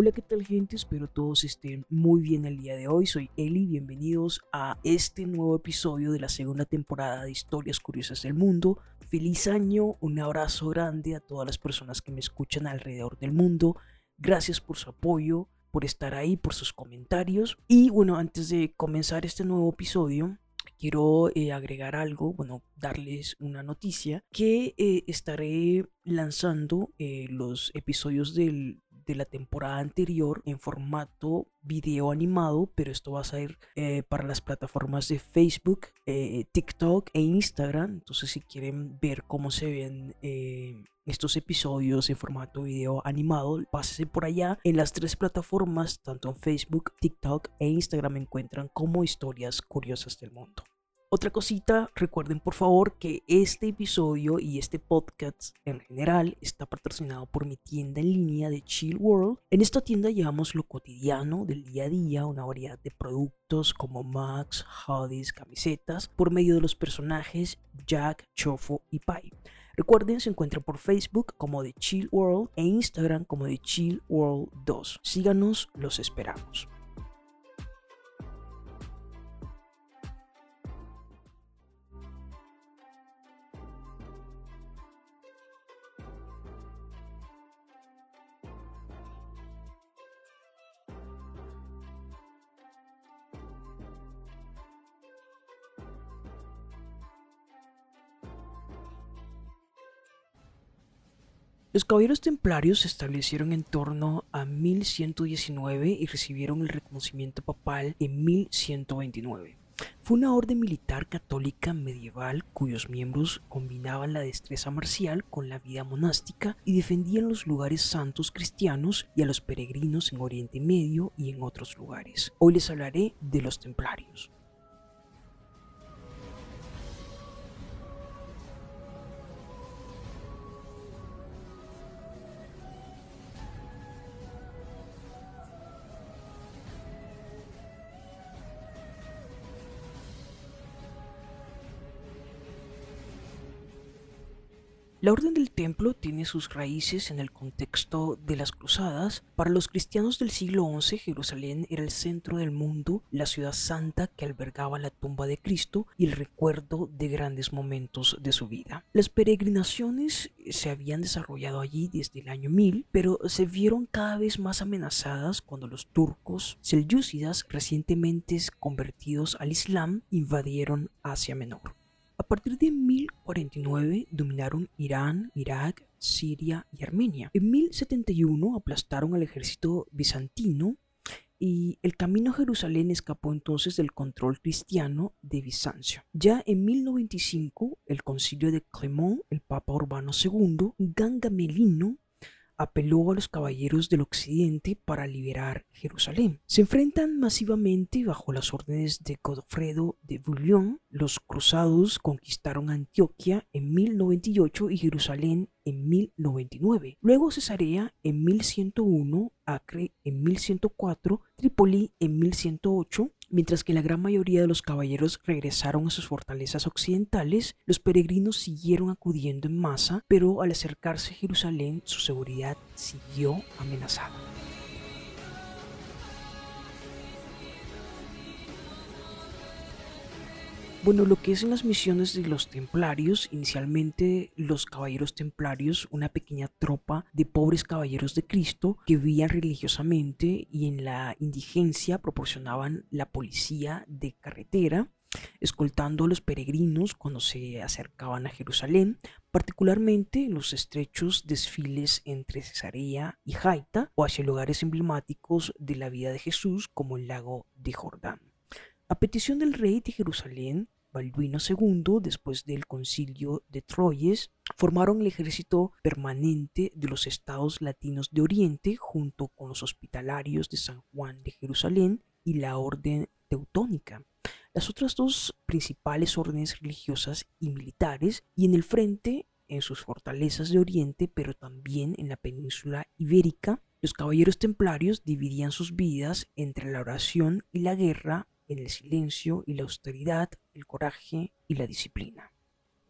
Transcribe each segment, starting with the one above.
Hola, ¿qué tal gente? Espero todos estén muy bien el día de hoy. Soy Eli, bienvenidos a este nuevo episodio de la segunda temporada de Historias Curiosas del Mundo. Feliz año, un abrazo grande a todas las personas que me escuchan alrededor del mundo. Gracias por su apoyo, por estar ahí, por sus comentarios. Y bueno, antes de comenzar este nuevo episodio, quiero eh, agregar algo, bueno, darles una noticia que eh, estaré lanzando eh, los episodios del, de la temporada anterior en formato video animado, pero esto va a ser eh, para las plataformas de Facebook, eh, TikTok e Instagram. Entonces si quieren ver cómo se ven eh, estos episodios en formato video animado, pásense por allá. En las tres plataformas, tanto en Facebook, TikTok e Instagram, me encuentran como historias curiosas del mundo. Otra cosita, recuerden por favor que este episodio y este podcast en general está patrocinado por mi tienda en línea de Chill World. En esta tienda llevamos lo cotidiano del día a día, una variedad de productos como Max, hoodies, camisetas, por medio de los personajes Jack, Chofo y Pai. Recuerden, se encuentran por Facebook como The Chill World e Instagram como The Chill World 2. Síganos, los esperamos. Los caballeros templarios se establecieron en torno a 1119 y recibieron el reconocimiento papal en 1129. Fue una orden militar católica medieval cuyos miembros combinaban la destreza marcial con la vida monástica y defendían los lugares santos cristianos y a los peregrinos en Oriente Medio y en otros lugares. Hoy les hablaré de los templarios. La Orden del Templo tiene sus raíces en el contexto de las cruzadas. Para los cristianos del siglo XI, Jerusalén era el centro del mundo, la ciudad santa que albergaba la tumba de Cristo y el recuerdo de grandes momentos de su vida. Las peregrinaciones se habían desarrollado allí desde el año 1000, pero se vieron cada vez más amenazadas cuando los turcos selyúcidas, recientemente convertidos al Islam, invadieron Asia Menor. A partir de 1049 dominaron Irán, Irak, Siria y Armenia. En 1071 aplastaron al ejército bizantino y el camino a Jerusalén escapó entonces del control cristiano de Bizancio. Ya en 1095, el concilio de Clemón, el Papa Urbano II, Gangamelino apeló a los caballeros del occidente para liberar Jerusalén. Se enfrentan masivamente bajo las órdenes de Godofredo de Bouillon. Los cruzados conquistaron Antioquia en 1098 y Jerusalén en 1099. Luego Cesarea en 1101, Acre en 1104, Trípoli en 1108 Mientras que la gran mayoría de los caballeros regresaron a sus fortalezas occidentales, los peregrinos siguieron acudiendo en masa, pero al acercarse a Jerusalén su seguridad siguió amenazada. Bueno, lo que es en las misiones de los templarios, inicialmente los caballeros templarios, una pequeña tropa de pobres caballeros de Cristo que vivían religiosamente y en la indigencia proporcionaban la policía de carretera, escoltando a los peregrinos cuando se acercaban a Jerusalén, particularmente en los estrechos desfiles entre Cesarea y Jaita o hacia lugares emblemáticos de la vida de Jesús como el lago de Jordán. A petición del rey de Jerusalén, Balduino II, después del concilio de Troyes, formaron el ejército permanente de los estados latinos de Oriente junto con los hospitalarios de San Juan de Jerusalén y la orden teutónica. Las otras dos principales órdenes religiosas y militares y en el frente en sus fortalezas de Oriente, pero también en la península ibérica, los caballeros templarios dividían sus vidas entre la oración y la guerra en el silencio y la austeridad, el coraje y la disciplina.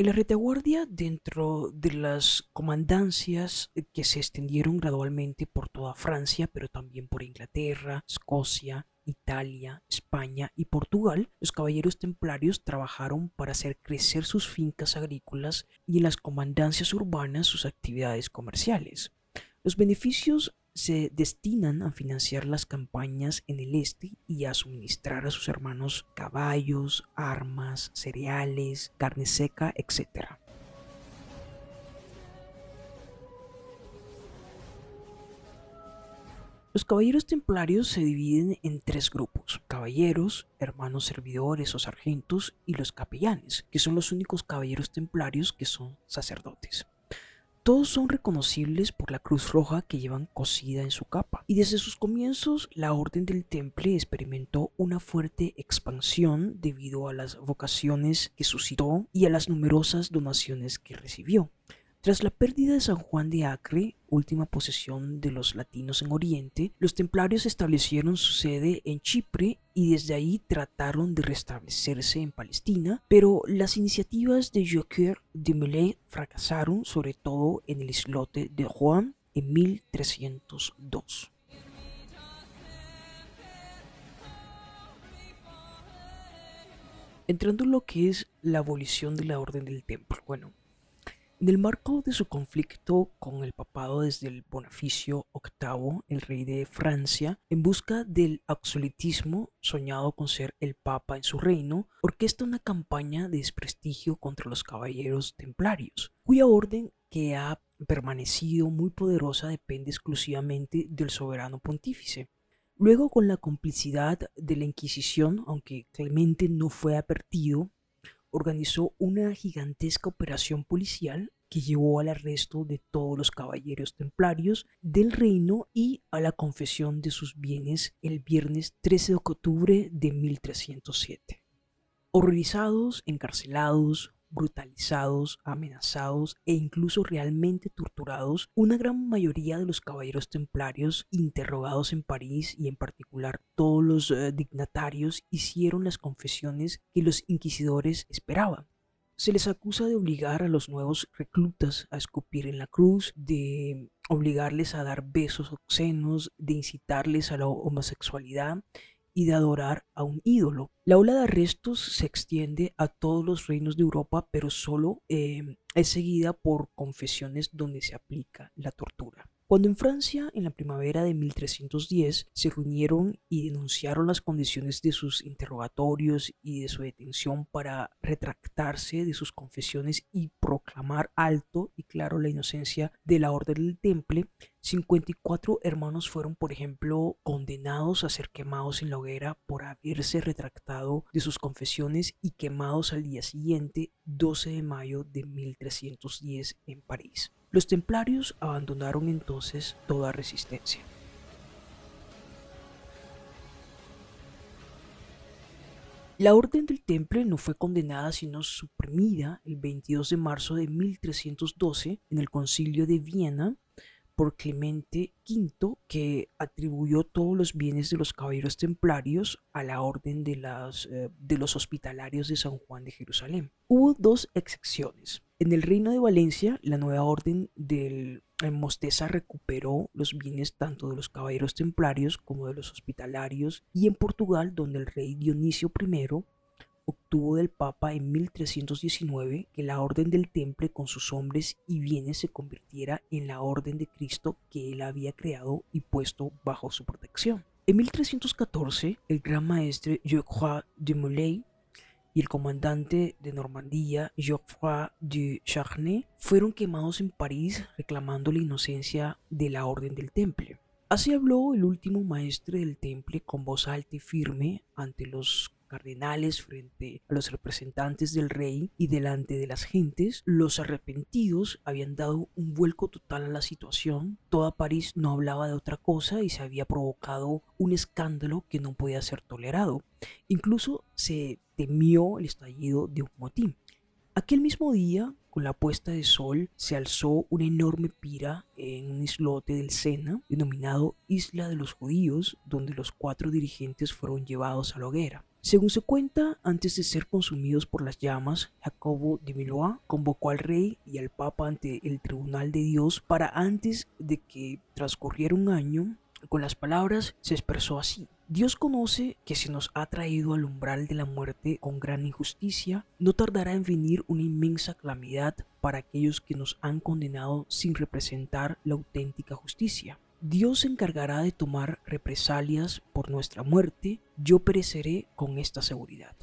En la retaguardia, dentro de las comandancias que se extendieron gradualmente por toda Francia, pero también por Inglaterra, Escocia, Italia, España y Portugal, los caballeros templarios trabajaron para hacer crecer sus fincas agrícolas y en las comandancias urbanas sus actividades comerciales. Los beneficios se destinan a financiar las campañas en el este y a suministrar a sus hermanos caballos, armas, cereales, carne seca, etc. Los caballeros templarios se dividen en tres grupos, caballeros, hermanos servidores o sargentos y los capellanes, que son los únicos caballeros templarios que son sacerdotes. Todos son reconocibles por la cruz roja que llevan cosida en su capa, y desde sus comienzos la Orden del Temple experimentó una fuerte expansión debido a las vocaciones que suscitó y a las numerosas donaciones que recibió. Tras la pérdida de San Juan de Acre, última posesión de los latinos en Oriente, los templarios establecieron su sede en Chipre y desde ahí trataron de restablecerse en Palestina, pero las iniciativas de Joker de Melay fracasaron, sobre todo en el islote de Juan en 1302. Entrando en lo que es la abolición de la Orden del Templo. Bueno, en el marco de su conflicto con el papado desde el Bonifacio VIII, el rey de Francia, en busca del absolutismo soñado con ser el papa en su reino, orquesta una campaña de desprestigio contra los caballeros templarios, cuya orden que ha permanecido muy poderosa depende exclusivamente del soberano pontífice. Luego, con la complicidad de la Inquisición, aunque Clemente no fue advertido, organizó una gigantesca operación policial que llevó al arresto de todos los caballeros templarios del reino y a la confesión de sus bienes el viernes 13 de octubre de 1307. Horrorizados, encarcelados, brutalizados, amenazados e incluso realmente torturados, una gran mayoría de los caballeros templarios interrogados en París y en particular todos los eh, dignatarios hicieron las confesiones que los inquisidores esperaban. Se les acusa de obligar a los nuevos reclutas a escupir en la cruz, de obligarles a dar besos obscenos, de incitarles a la homosexualidad y de adorar a un ídolo. La ola de arrestos se extiende a todos los reinos de Europa, pero solo eh, es seguida por confesiones donde se aplica la tortura. Cuando en Francia, en la primavera de 1310, se reunieron y denunciaron las condiciones de sus interrogatorios y de su detención para retractarse de sus confesiones y proclamar alto y claro la inocencia de la Orden del Temple, 54 hermanos fueron, por ejemplo, condenados a ser quemados en la hoguera por haberse retractado de sus confesiones y quemados al día siguiente, 12 de mayo de 1310 en París. Los templarios abandonaron entonces toda resistencia. La Orden del Temple no fue condenada sino suprimida el 22 de marzo de 1312 en el Concilio de Viena por Clemente V, que atribuyó todos los bienes de los caballeros templarios a la orden de, eh, de los hospitalarios de San Juan de Jerusalén. Hubo dos excepciones. En el reino de Valencia, la nueva orden del Mosteza recuperó los bienes tanto de los caballeros templarios como de los hospitalarios, y en Portugal, donde el rey Dionisio I obtuvo del Papa en 1319 que la Orden del Temple con sus hombres y bienes se convirtiera en la Orden de Cristo que él había creado y puesto bajo su protección. En 1314, el gran maestre Geoffroy de Molay y el comandante de Normandía, Geoffroy de Charnay, fueron quemados en París reclamando la inocencia de la Orden del Temple. Así habló el último maestre del Temple con voz alta y firme ante los cardenales frente a los representantes del rey y delante de las gentes, los arrepentidos habían dado un vuelco total a la situación, toda París no hablaba de otra cosa y se había provocado un escándalo que no podía ser tolerado. Incluso se temió el estallido de un motín. Aquel mismo día, con la puesta de sol, se alzó una enorme pira en un islote del Sena, denominado Isla de los Judíos, donde los cuatro dirigentes fueron llevados a la hoguera. Según se cuenta, antes de ser consumidos por las llamas, Jacobo de Milois convocó al rey y al papa ante el tribunal de Dios para antes de que transcurriera un año, con las palabras se expresó así. Dios conoce que se nos ha traído al umbral de la muerte con gran injusticia, no tardará en venir una inmensa calamidad para aquellos que nos han condenado sin representar la auténtica justicia. Dios se encargará de tomar represalias por nuestra muerte, yo pereceré con esta seguridad.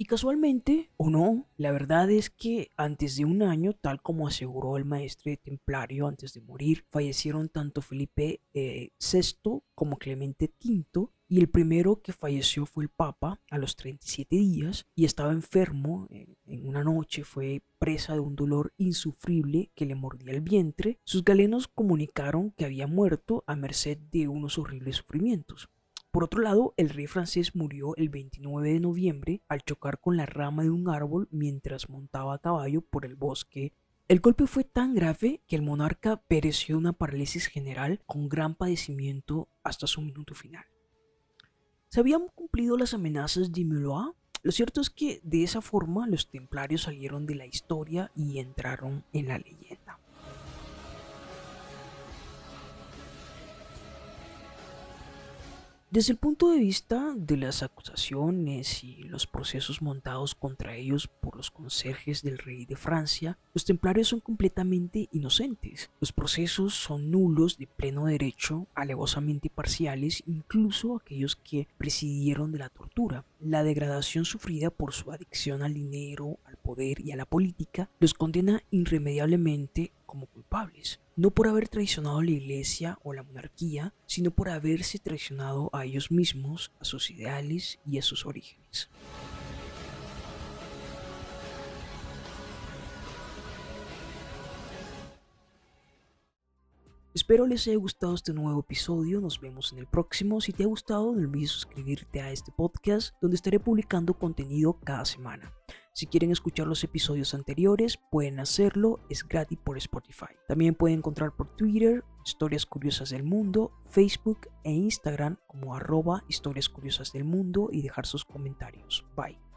Y casualmente, o no, la verdad es que antes de un año, tal como aseguró el maestre templario antes de morir, fallecieron tanto Felipe VI eh, como Clemente V, y el primero que falleció fue el Papa a los 37 días y estaba enfermo. Eh, en una noche fue presa de un dolor insufrible que le mordía el vientre. Sus galenos comunicaron que había muerto a merced de unos horribles sufrimientos. Por otro lado, el rey francés murió el 29 de noviembre al chocar con la rama de un árbol mientras montaba a caballo por el bosque el golpe fue tan grave que el monarca pereció una parálisis general con gran padecimiento hasta su minuto final. ¿Se habían cumplido las amenazas de Mulois? Lo cierto es que de esa forma los templarios salieron de la historia y entraron en la leyenda. Desde el punto de vista de las acusaciones y los procesos montados contra ellos por los conserjes del rey de Francia, los templarios son completamente inocentes. Los procesos son nulos de pleno derecho, alevosamente parciales, incluso aquellos que presidieron de la tortura. La degradación sufrida por su adicción al dinero, al poder y a la política los condena irremediablemente no por haber traicionado a la iglesia o la monarquía, sino por haberse traicionado a ellos mismos, a sus ideales y a sus orígenes. Espero les haya gustado este nuevo episodio, nos vemos en el próximo. Si te ha gustado, no olvides suscribirte a este podcast donde estaré publicando contenido cada semana. Si quieren escuchar los episodios anteriores, pueden hacerlo, es gratis por Spotify. También pueden encontrar por Twitter, Historias Curiosas del Mundo, Facebook e Instagram como arroba Historias Curiosas del Mundo y dejar sus comentarios. Bye.